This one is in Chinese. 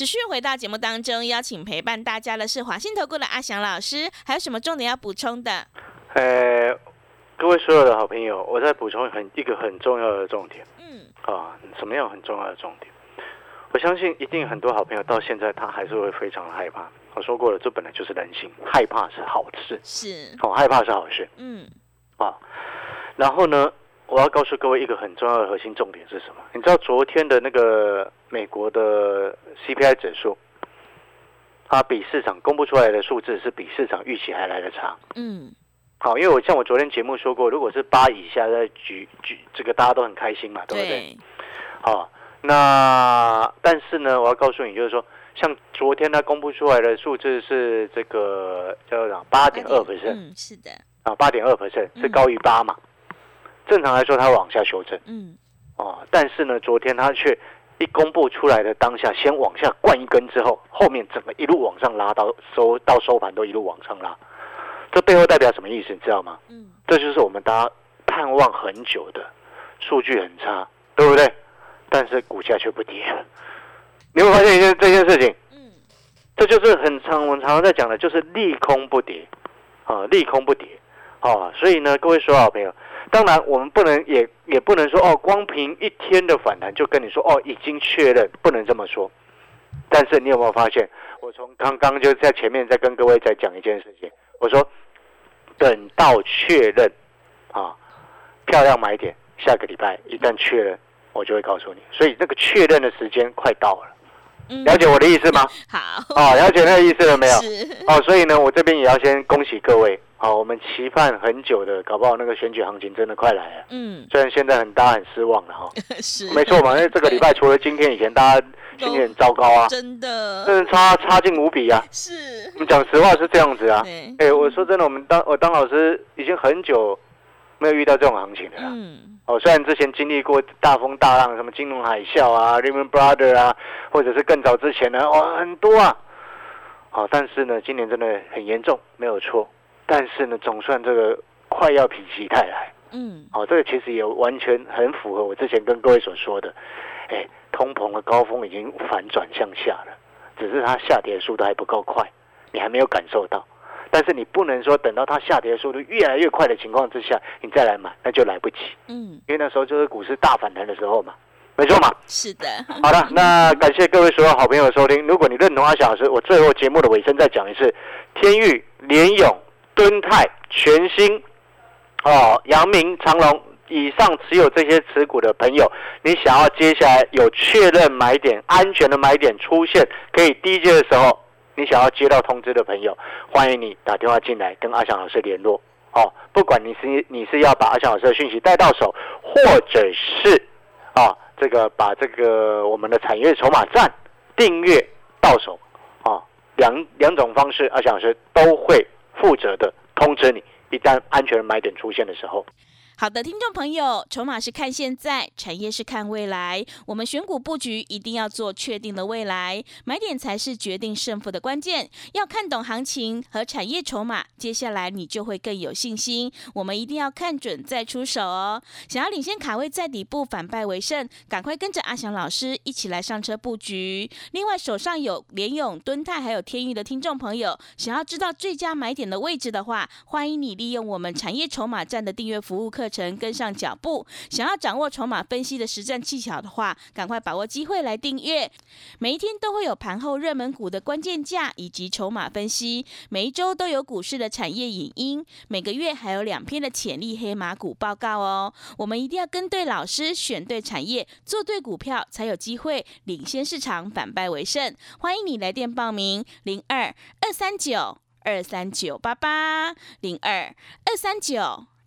持续回到节目当中，邀请陪伴大家的是华信投顾的阿翔老师，还有什么重点要补充的？呃，各位所有的好朋友，我再补充很一个很重要的重点嗯，啊，什么样很重要的重点？我相信一定很多好朋友到现在他还是会非常的害怕。我说过了，这本来就是人性，害怕是好事，是，哦，害怕是好事嗯，啊。然后呢，我要告诉各位一个很重要的核心重点是什么？你知道昨天的那个美国的 CPI 指数，它比市场公布出来的数字是比市场预期还来得差。嗯，好，因为我像我昨天节目说过，如果是八以下在举举这个大家都很开心嘛，对不对？好，那但是呢，我要告诉你，就是说，像昨天它公布出来的数字是这个叫做八点二 percent 嗯，是的，啊，八点二 percent 是嗯高于八嘛。正常来说，它会往下修正嗯，哦，但是呢，昨天它却一公布出来的当下，先往下灌一根之后，后面整个一路往上拉到收到收盘都一路往上拉，这背后代表什么意思？你知道吗？嗯，这就是我们大家盼望很久的，数据很差，对不对？但是股价却不跌了。你会发现一件这件事情，嗯，这就是很常我们常常在讲的，就是利空不跌，啊，利空不跌，啊，所以呢，各位所有好朋友，当然我们不能也也不能说哦，光凭一天的反弹就跟你说哦，已经确认，不能这么说。但是你有没有发现，我从刚刚就在前面再跟各位再讲一件事情，我说等到确认啊，漂亮买点，下个礼拜一旦确认，我就会告诉你。所以那个确认的时间快到了，嗯了解我的意思吗？好，哦，了解那个意思了没有？哦，所以呢，我这边也要先恭喜各位。好，我们期盼很久的，搞不好那个选举行情真的快来了。嗯，虽然现在很大家很失望了哈、是，没错嘛，因为这个礼拜除了今天以前，大家心情很糟糕啊，真的，真的差差劲无比啊。是我，们讲实话是这样子啊。对，哎、我说真的，我们当我当老师已经很久没有遇到这种行情了啦。嗯，哦，虽然之前经历过大风大浪，什么金融海啸啊、Lehman Brother 啊，或者是更早之前呢，哦，很多啊。好、但是呢，今年真的很严重，没有错。但是呢，总算这个快要否极泰来。嗯，好、这个其实也完全很符合我之前跟各位所说的，哎，通膨的高峰已经反转向下了，只是它下跌的速度还不够快，你还没有感受到。但是你不能说等到它下跌的速度越来越快的情况之下，你再来买，那就来不及。嗯，因为那时候就是股市大反弹的时候嘛，没错嘛。是的，好了，那感谢各位所有好朋友的收听。如果你认同阿小老师，我最后节目的尾声再讲一次：天域、联勇、敦泰、全新、哦、阳明、长隆以上持有这些持股的朋友，你想要接下来有确认买点、安全的买点出现，可以低接的时候，你想要接到通知的朋友，欢迎你打电话进来跟阿翔老师联络。哦，不管你是你是要把阿翔老师的讯息带到手，或者是啊，这个把这个我们的产业筹码站订阅到手啊，两两种方式，阿翔老师都会负责的通知你，一旦安全买点出现的时候。好的，听众朋友，筹码是看现在，产业是看未来。我们选股布局一定要做确定的未来，买点才是决定胜负的关键。要看懂行情和产业筹码，接下来你就会更有信心。我们一定要看准再出手哦。想要领先卡位在底部，反败为胜，赶快跟着阿翔老师一起来上车布局。另外，手上有联勇、敦泰还有天域的听众朋友，想要知道最佳买点的位置的话，欢迎你利用我们产业筹码站的订阅服务课程跟上脚步。想要掌握筹码分析的实战技巧的话，赶快把握机会来订阅。每一天都会有盘后热门股的关键价以及筹码分析，每一周都有股市的产业影音，每个月还有两篇的潜力黑马股报告哦。我们一定要跟对老师，选对产业，做对股票，才有机会领先市场，反败为胜。欢迎你来电报名：零二二三九二三九八八零二二三九。